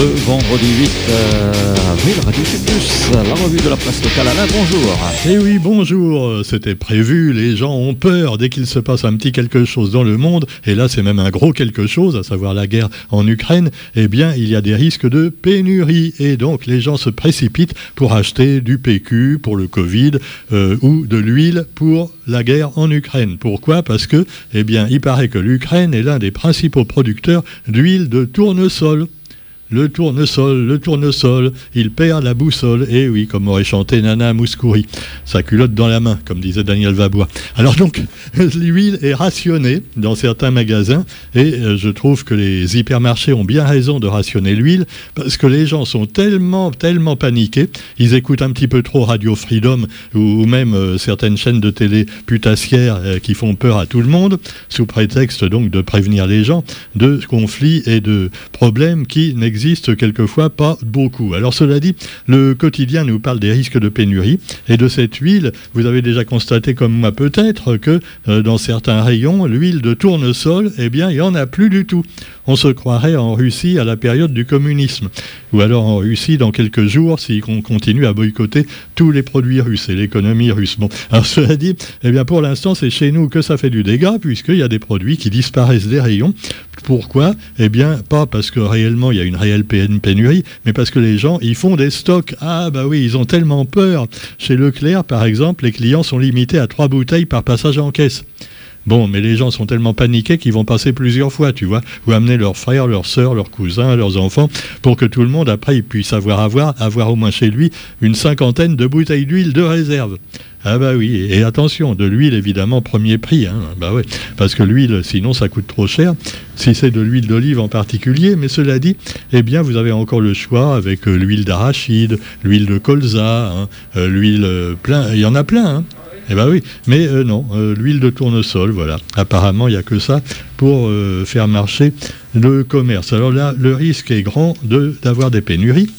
Le vendredi 8 euh, avril, Radio Plus, la revue de la place locale. Alain, bonjour. Eh oui, bonjour. C'était prévu. Les gens ont peur dès qu'il se passe un petit quelque chose dans le monde. Et là, c'est même un gros quelque chose, à savoir la guerre en Ukraine. Eh bien, il y a des risques de pénurie. Et donc, les gens se précipitent pour acheter du PQ pour le Covid euh, ou de l'huile pour la guerre en Ukraine. Pourquoi? Parce que, eh bien, il paraît que l'Ukraine est l'un des principaux producteurs d'huile de tournesol le tournesol, le tournesol, il perd la boussole. Et oui, comme aurait chanté Nana Mouskouri, sa culotte dans la main, comme disait Daniel Vabois. Alors donc, l'huile est rationnée dans certains magasins, et euh, je trouve que les hypermarchés ont bien raison de rationner l'huile, parce que les gens sont tellement, tellement paniqués, ils écoutent un petit peu trop Radio Freedom, ou, même euh, certaines chaînes de télé putassières euh, qui font peur à tout le monde, sous prétexte donc de prévenir les gens de conflits et de problèmes qui n'existent existe quelquefois pas beaucoup. Alors cela dit, le quotidien nous parle des risques de pénurie et de cette huile. Vous avez déjà constaté comme moi peut-être que euh, dans certains rayons, l'huile de tournesol, eh bien, il n'y en a plus du tout. On se croirait en Russie à la période du communisme. Ou alors en Russie dans quelques jours si on continue à boycotter tous les produits russes et l'économie russe. Bon, alors cela dit, eh bien pour l'instant c'est chez nous que ça fait du dégât puisqu'il y a des produits qui disparaissent des rayons. Pourquoi? Eh bien pas parce que réellement il y a une réelle pénurie, mais parce que les gens, ils font des stocks. Ah bah oui, ils ont tellement peur. Chez Leclerc, par exemple, les clients sont limités à trois bouteilles par passage en caisse. Bon, mais les gens sont tellement paniqués qu'ils vont passer plusieurs fois, tu vois, ou amener leurs frères, leurs sœurs, leurs cousins, leurs enfants, pour que tout le monde, après, puisse avoir, avoir, avoir au moins chez lui une cinquantaine de bouteilles d'huile de réserve. Ah bah oui, et attention, de l'huile évidemment premier prix, hein. bah ouais, parce que l'huile sinon ça coûte trop cher, si c'est de l'huile d'olive en particulier, mais cela dit, eh bien vous avez encore le choix avec euh, l'huile d'arachide, l'huile de colza, hein, euh, l'huile euh, plein, il y en a plein, hein. Eh bien oui, mais non, l'huile de tournesol, voilà. Apparemment, il n'y a que ça pour faire marcher le commerce. Alors là, le risque est grand d'avoir des pénuries.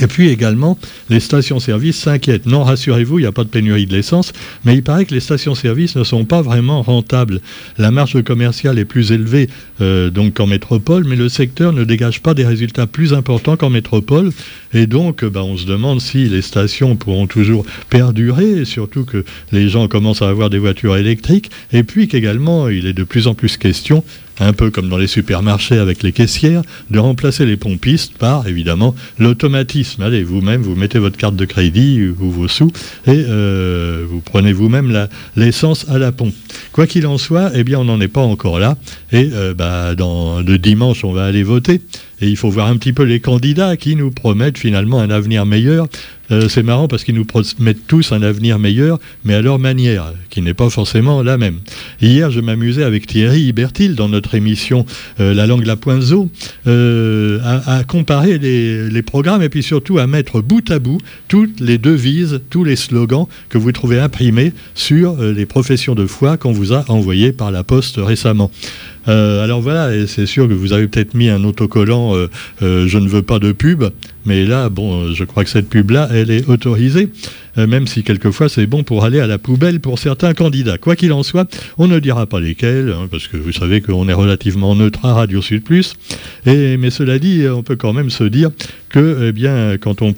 Et puis également, les stations-service s'inquiètent. Non, rassurez-vous, il n'y a pas de pénurie de l'essence, mais il paraît que les stations-service ne sont pas vraiment rentables. La marge commerciale est plus élevée euh, qu'en métropole, mais le secteur ne dégage pas des résultats plus importants qu'en métropole. Et donc, bah, on se demande si les stations pourront toujours perdurer, surtout que les gens commencent à avoir des voitures électriques, et puis qu'également, il est de plus en plus question un peu comme dans les supermarchés avec les caissières, de remplacer les pompistes par, évidemment, l'automatisme. Allez, vous-même, vous mettez votre carte de crédit ou vos sous et euh, vous prenez vous-même l'essence à la pompe. Quoi qu'il en soit, eh bien, on n'en est pas encore là. Et euh, bah, dans, de dimanche, on va aller voter. Et il faut voir un petit peu les candidats qui nous promettent finalement un avenir meilleur. Euh, c'est marrant parce qu'ils nous promettent tous un avenir meilleur, mais à leur manière, qui n'est pas forcément la même. Hier, je m'amusais avec Thierry Ibertil dans notre émission euh, La langue la pointe euh, à, comparer les, programmes et puis surtout à mettre bout à bout toutes les devises, tous les slogans que vous trouvez imprimés sur les professions de foi qu'on vous a envoyés par la poste récemment. Euh, alors voilà, et c'est sûr que vous avez peut-être mis un autocollant euh, euh, Je ne veux pas de pub, mais là, bon, je crois que cette pub-là, elle est autorisée. Euh, même si quelquefois c'est bon pour aller à la poubelle pour certains candidats. Quoi qu'il en soit, on ne dira pas lesquels, hein, parce que vous savez qu'on est relativement neutre à Radio Sud Plus. Mais cela dit, on peut quand même se dire que, eh bien, quand on,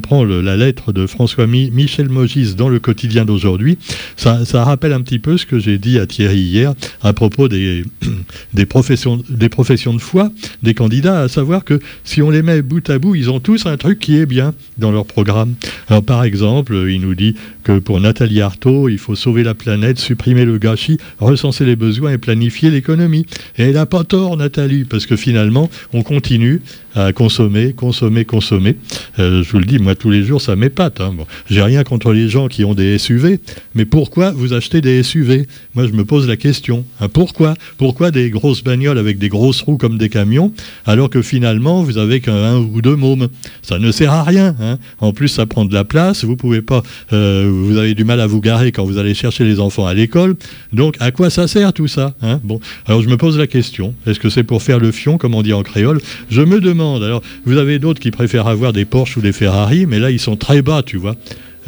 prend la lettre de François Michel Mogis dans le quotidien d'aujourd'hui, ça, rappelle un petit peu ce que j'ai dit à Thierry hier à propos des, des, professions, des professions de foi des candidats, à savoir que si on les met bout à bout, ils ont tous un truc qui est bien dans leur programme. Alors par exemple, il nous dit que pour Nathalie Arthaud, il faut sauver la planète, supprimer le gâchis, recenser les besoins et planifier l'économie. Et elle n'a pas tort, Nathalie, parce que finalement, on continue à consommer, consommer, consommer. Euh, je vous le dis, moi, tous les jours, ça m'épate. Hein. Bon, J'ai rien contre les gens qui ont des SUV, mais pourquoi vous achetez des SUV Moi, je me pose la question. Hein. pourquoi Pourquoi des grosses bagnoles avec des grosses roues comme des camions, alors que finalement, vous avez qu'un ou deux mômes Ça ne sert à rien. Hein. En plus, ça prend de la place. Vous pouvez pas... Euh, vous avez du mal à vous garer quand vous allez chercher les enfants à l'école. Donc, à quoi ça sert tout ça Bon, alors je me pose la question. Est-ce que c'est pour faire le fion, comme on dit en créole? Je me demande alors, vous avez d'autres qui préfèrent avoir des Porsche ou des Ferrari, mais là, ils sont très bas, tu vois.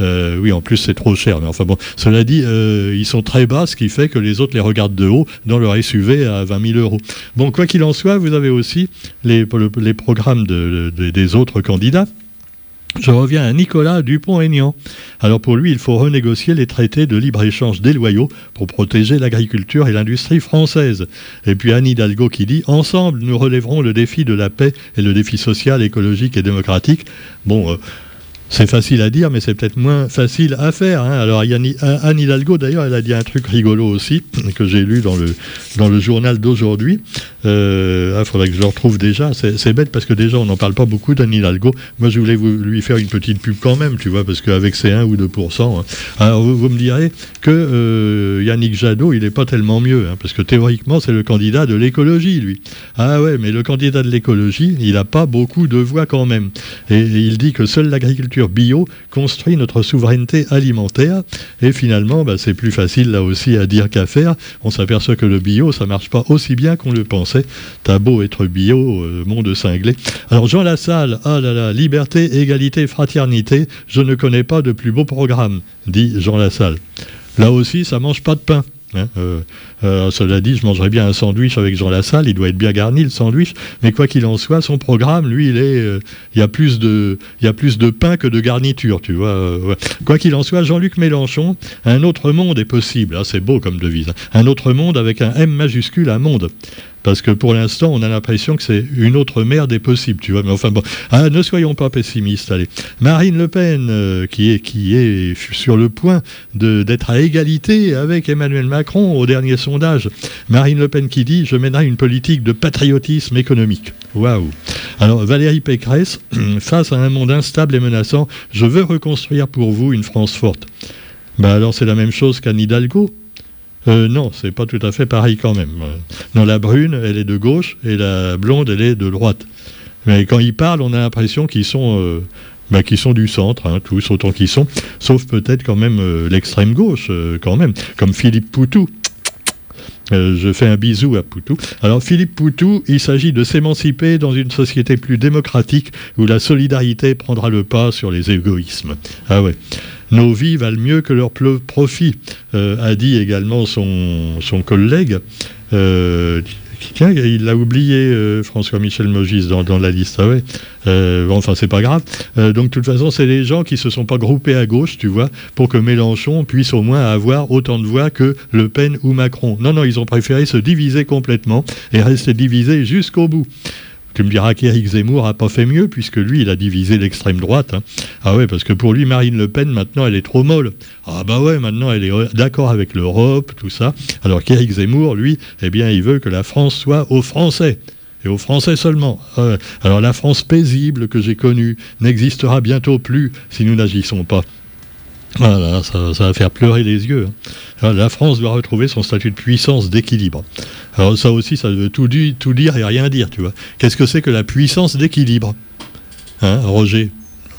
Euh, oui, en plus c'est trop cher. Mais enfin bon, cela dit, euh, ils sont très bas, ce qui fait que les autres les regardent de haut dans leur SUV à 20 000 euros. Bon, quoi qu'il en soit, vous avez aussi les, programmes des autres candidats. Je reviens à Nicolas Dupont-Aignan. Alors pour lui, il faut renégocier les traités de libre-échange déloyaux pour protéger l'agriculture et l'industrie française. Et puis Anne Hidalgo qui dit Ensemble, nous relèverons le défi de la paix et le défi social, écologique et démocratique. Bon. Euh, c'est facile à dire, mais c'est peut-être moins facile à faire. Hein. Alors, Anne Hidalgo, d'ailleurs, elle a dit un truc rigolo aussi, que j'ai lu dans le, dans le journal d'aujourd'hui. Il euh, ah, faudrait que je le retrouve déjà. C'est bête parce que déjà, on n'en parle pas beaucoup d'Anne Hidalgo. Moi, je voulais vous, lui faire une petite pub quand même, tu vois, parce qu'avec ses 1 ou 2%. Hein. Alors, vous, me direz que euh, Yannick Jadot, il n'est pas tellement mieux, hein, parce que théoriquement, c'est le candidat de l'écologie, lui. Ah ouais, mais le candidat de l'écologie, il n'a pas beaucoup de voix quand même. et il dit que seule l'agriculture bio construit notre souveraineté alimentaire. Et finalement, bah, c'est plus facile là aussi à dire qu'à faire. On s'aperçoit que le bio, ça marche pas aussi bien qu'on le pensait. T'as beau être bio, euh, monde cinglé. Alors Jean Lassalle, ah là là, liberté, égalité, fraternité, je ne connais pas de plus beau programme, dit Jean Lassalle. Là aussi, ça mange pas de pain. Hein, euh, euh, cela dit, je mangerais bien un sandwich avec Jean Lassalle, il doit être bien garni le sandwich, mais quoi qu'il en soit, son programme, lui, il est, euh, il y a plus de, y a plus de pain que de garniture, tu vois. Quoi qu'il en soit, Jean-Luc Mélenchon, un autre monde est possible. Ah, c'est beau comme devise. Hein. Un autre monde avec un M majuscule, un monde. Parce que pour l'instant, on a l'impression que c'est une autre merde des possible, tu vois. Mais enfin bon, ah, ne soyons pas pessimistes. Allez, Marine Le Pen, euh, qui est qui est sur le point d'être à égalité avec Emmanuel Macron au dernier sondage. Marine Le Pen qui dit je mènerai une politique de patriotisme économique. Waouh. Alors Valérie Pécresse, face à un monde instable et menaçant, je veux reconstruire pour vous une France forte. Ben alors c'est la même chose qu'Anne Hidalgo. Euh, non, c'est pas tout à fait pareil quand même. Non, la brune, elle est de gauche et la blonde, elle est de droite. Mais quand ils parlent, on a l'impression qu'ils sont, euh, bah, sont du centre, hein, tous autant qu'ils sont, sauf peut-être quand même euh, l'extrême gauche, quand même, comme Philippe Poutou. Je fais un bisou à Poutou. Alors Philippe Poutou, il s'agit de s'émanciper dans une société plus démocratique où la solidarité prendra le pas sur les égoïsmes. Ah ouais nos vies valent mieux que leur profit, euh, a dit également son, son collègue. Euh, il l'a oublié, euh, François-Michel Mogis, dans, la liste. Ah ouais. enfin, c'est pas grave. donc, de toute façon, c'est les gens qui se sont pas groupés à gauche, tu vois, pour que Mélenchon puisse au moins avoir autant de voix que Le Pen ou Macron. Non, non, ils ont préféré se diviser complètement et rester divisés jusqu'au bout. Tu me diras qu'Éric Zemmour n'a pas fait mieux, puisque lui, il a divisé l'extrême droite. Hein. Ah ouais, parce que pour lui, Marine Le Pen, maintenant, elle est trop molle. Ah bah ouais, maintenant, elle est d'accord avec l'Europe, tout ça. Alors qu'Éric Zemmour, lui, eh bien, il veut que la France soit aux Français et aux Français seulement. Ah Alors la France paisible que j'ai connue n'existera bientôt plus si nous n'agissons pas. Voilà, ça, va faire pleurer les yeux. Hein. La France doit retrouver son statut de puissance d'équilibre. Alors ça aussi, ça veut tout, tout dire et rien dire, tu vois. Qu'est-ce que c'est que la puissance d'équilibre? Hein, Roger?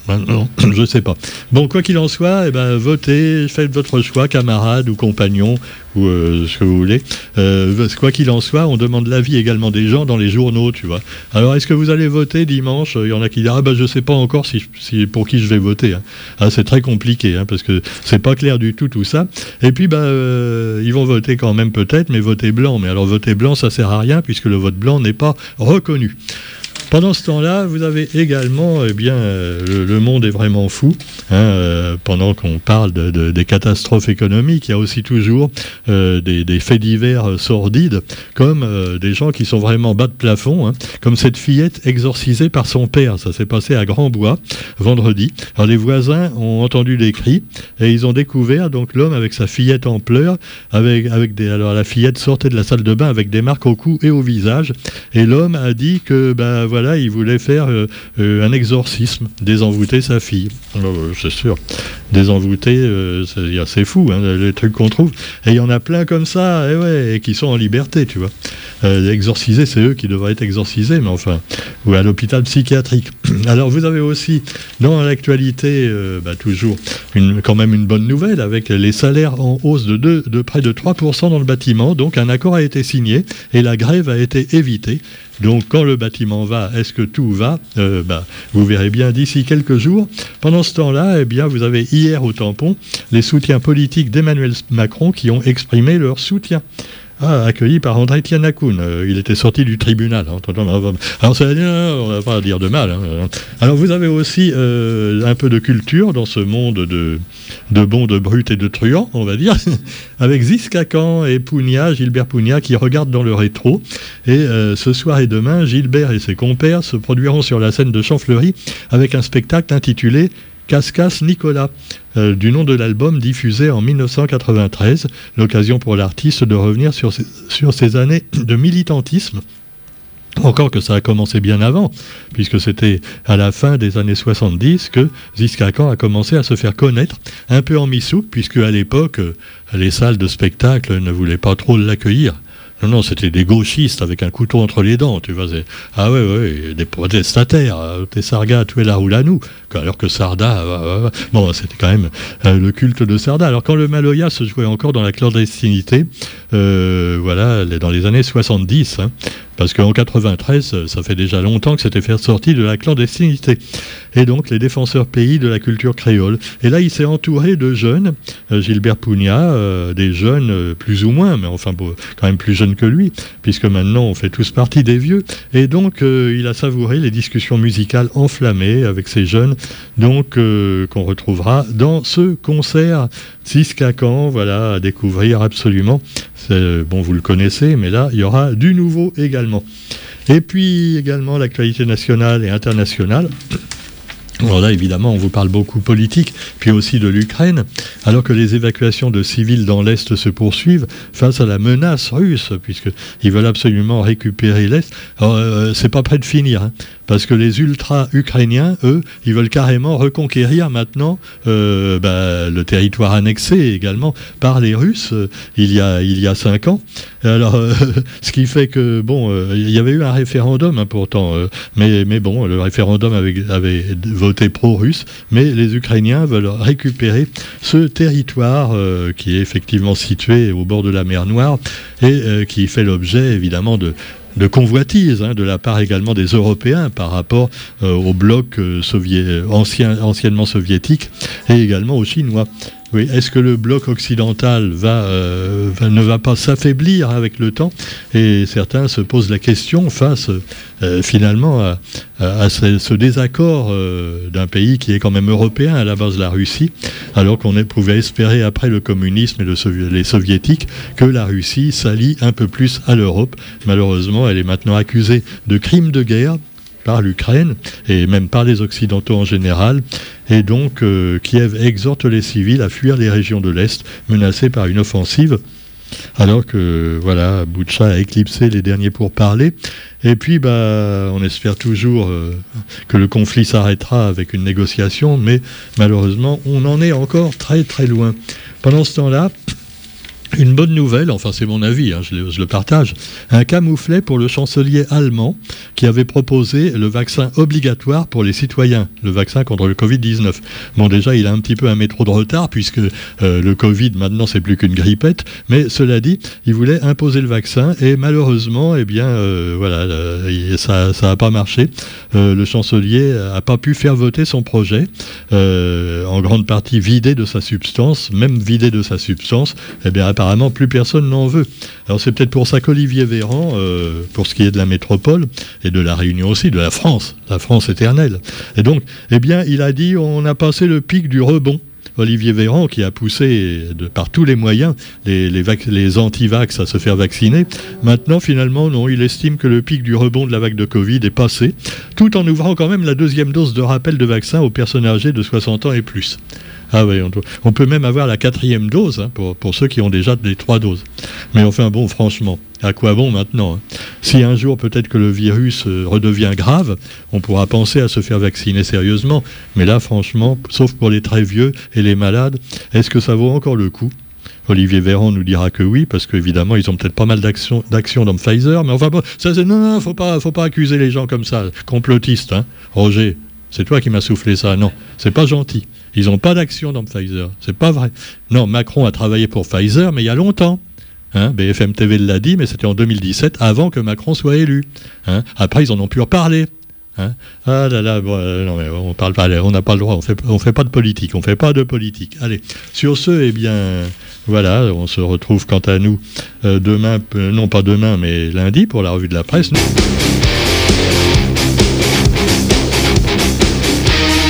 Non, je ne sais pas. Bon, quoi qu'il en soit, eh ben, votez, faites votre choix, camarades ou compagnons, ou euh, ce que vous voulez. Euh, quoi qu'il en soit, on demande l'avis également des gens dans les journaux, tu vois. Alors, est-ce que vous allez voter dimanche? Il y en a qui disent, ah ben, je ne sais pas encore si, pour qui je vais voter. Hein. Ah, c'est très compliqué, hein, parce que c'est pas clair du tout, tout ça. Et puis, ben, euh, ils vont voter quand même peut-être, mais voter blanc. Mais alors, voter blanc, ça sert à rien, puisque le vote blanc n'est pas reconnu. Pendant ce temps-là, vous avez également, eh bien, euh, le, monde est vraiment fou. Hein, euh, pendant qu'on parle de, des catastrophes économiques, il y a aussi toujours euh, des, faits divers sordides, comme des gens qui sont vraiment bas de plafond, hein, comme cette fillette exorcisée par son père. Ça s'est passé à Grand-Bois vendredi. Alors les voisins ont entendu des cris et ils ont découvert donc l'homme avec sa fillette en pleurs, avec. Alors la fillette sortait de la salle de bain avec des marques au cou et au visage, et l'homme a dit que ben voilà il voulait faire euh, euh, un exorcisme, désenvoûter sa fille. Oh, c'est sûr. Désenvoûter, euh, c'est fou, hein, les trucs qu'on trouve. Et il y en a plein comme ça, et, ouais, et qui sont en liberté, tu vois. exorciser, c'est eux qui devraient être exorcisés, mais enfin, ou à l'hôpital psychiatrique. Alors vous avez aussi dans l'actualité euh, bah, toujours une, quand même une bonne nouvelle avec les salaires en hausse de, de près de 3% dans le bâtiment. Donc un accord a été signé et la grève a été évitée. Donc quand le bâtiment va, est-ce que tout va euh, bah, Vous verrez bien d'ici quelques jours. Pendant ce temps-là, eh bien, vous avez hier au tampon les soutiens politiques d'Emmanuel Macron qui ont exprimé leur soutien. Ah, accueilli par André Tianakoun. Euh, il était sorti du tribunal. Hein. Alors, ça, on va pas dire de mal. Hein. Alors, vous avez aussi euh, un peu de culture dans ce monde de, de bons, de brutes et de truands, on va dire, avec Ziskakan et Pugna, Gilbert Pugna, qui regardent dans le rétro. Et euh, ce soir et demain, Gilbert et ses compères se produiront sur la scène de Champfleury avec un spectacle intitulé Cascas Nicolas, euh, du nom de l'album diffusé en 1993, l'occasion pour l'artiste de revenir sur ses années de militantisme encore que ça a commencé bien avant, puisque c'était à la fin des années 70 que Ziskakan a commencé à se faire connaître, un peu en mi-soupe, puisque à l'époque, les salles de spectacle ne voulaient pas trop l'accueillir. Non, c'était des gauchistes avec un couteau entre les dents, tu vois. Ah ouais, ouais, des protestataires, euh, des sargas, tu es là ou là, nous. Alors que Sarda, euh, euh, bon, c'était quand même le culte de Sarda. Alors quand le Maloya se jouait encore dans la clandestinité, voilà, dans les années 70, parce qu'en 93, ça fait déjà longtemps que c'était fait sortir de la clandestinité. Et donc les défenseurs pays de la culture créole. Et là, il s'est entouré de jeunes, euh, Gilbert Pugna, euh, des jeunes euh, plus ou moins, mais enfin quand même plus jeunes que lui, puisque maintenant on fait tous partie des vieux. Et donc il a savouré les discussions musicales enflammées avec ces jeunes, donc qu'on retrouvera dans ce concert Siskakan, voilà, à découvrir absolument. Bon, vous le connaissez, mais là, il y aura du nouveau également. Et puis également l'actualité nationale et internationale. Alors là, évidemment, on vous parle beaucoup politique, puis aussi de l'Ukraine, alors que les évacuations de civils dans l'Est se poursuivent face à la menace russe, puisqu'ils veulent absolument récupérer l'Est. Euh, c'est pas près de finir. Hein parce que les ultra-ukrainiens, eux, ils veulent carrément reconquérir maintenant euh, bah, le territoire annexé également par les Russes euh, il, y a, il y a cinq ans. Alors, euh, ce qui fait que, bon, il y avait eu un référendum hein, pourtant, mais, mais bon, le référendum avait, avait voté pro-russe, mais les Ukrainiens veulent récupérer ce territoire qui est effectivement situé au bord de la mer Noire et qui fait l'objet évidemment de, de convoitise hein, de la part également des Européens par rapport euh, au bloc euh, ancien, anciennement soviétique et également aux Chinois. Oui, est-ce que le bloc occidental euh, va, ne va pas s'affaiblir avec le temps Et certains se posent la question face euh, finalement à, ce, désaccord euh, d'un pays qui est quand même européen à la base de la Russie, alors qu'on pouvait espérer après le communisme et les soviétiques que la Russie s'allie un peu plus à l'Europe. Malheureusement, elle est maintenant accusée de crimes de guerre par l'Ukraine et même par les Occidentaux en général. Et donc, euh, Kiev exhorte les civils à fuir les régions de l'Est menacées par une offensive. Alors que voilà, Boucha a éclipsé les derniers pourparlers. Et puis, bah, on espère toujours euh, que le conflit s'arrêtera avec une négociation, mais malheureusement, on en est encore très très loin. Pendant ce temps-là, une bonne nouvelle, enfin c'est mon avis, hein, je, le, partage, un camouflet pour le chancelier allemand qui avait proposé le vaccin obligatoire pour les citoyens, le vaccin contre le Covid-19. Bon déjà il a un petit peu un métro de retard puisque euh, le Covid maintenant c'est plus qu'une grippette, mais cela dit, il voulait imposer le vaccin et malheureusement, eh bien euh, voilà, euh, ça n'a pas marché. le chancelier n'a pas pu faire voter son projet, en grande partie vidé de sa substance, même vidé de sa substance, eh bien apparemment plus personne n'en veut. Alors c'est peut-être pour ça qu'Olivier Véran, euh, pour ce qui est de la métropole et de la Réunion aussi, de la France, la France éternelle. Et donc, eh bien, il a dit on a passé le pic du rebond. Olivier Véran, qui a poussé par tous les moyens les anti-vax à se faire vacciner. Maintenant, finalement, non, il estime que le pic du rebond de la vague de Covid est passé, tout en ouvrant quand même la deuxième dose de rappel de vaccin aux personnes âgées de 60 ans et plus. Ah oui, on, peut même avoir la quatrième dose hein, pour, ceux qui ont déjà les trois doses. Mais enfin bon, franchement, à quoi bon maintenant hein? Si un jour peut-être que le virus euh, redevient grave, on pourra penser à se faire vacciner sérieusement. Mais là, franchement, sauf pour les très vieux et les malades, est-ce que ça vaut encore le coup? Olivier Véran nous dira que oui, parce qu'évidemment, ils ont peut-être pas mal d'actions dans Pfizer. Mais enfin, ça, c'est non, non, faut pas, faut pas accuser les gens comme ça, complotistes. Hein. Roger, c'est toi qui m'as soufflé ça. Non, c'est pas gentil. Ils n'ont pas d'action dans Pfizer. C'est pas vrai. Non, Macron a travaillé pour Pfizer, mais il y a longtemps. Hein, BFM TV l'a dit, mais c'était en 2017, avant que Macron soit élu. Hein. Après, ils en ont pu reparler. Hein ah là là, euh, non on parle pas, on n'a pas le droit, on fait, on fait pas de politique, on fait pas de politique. Allez, sur ce, eh bien, voilà, on se retrouve quant à nous euh, demain, euh, non pas demain, mais lundi pour la revue de la presse.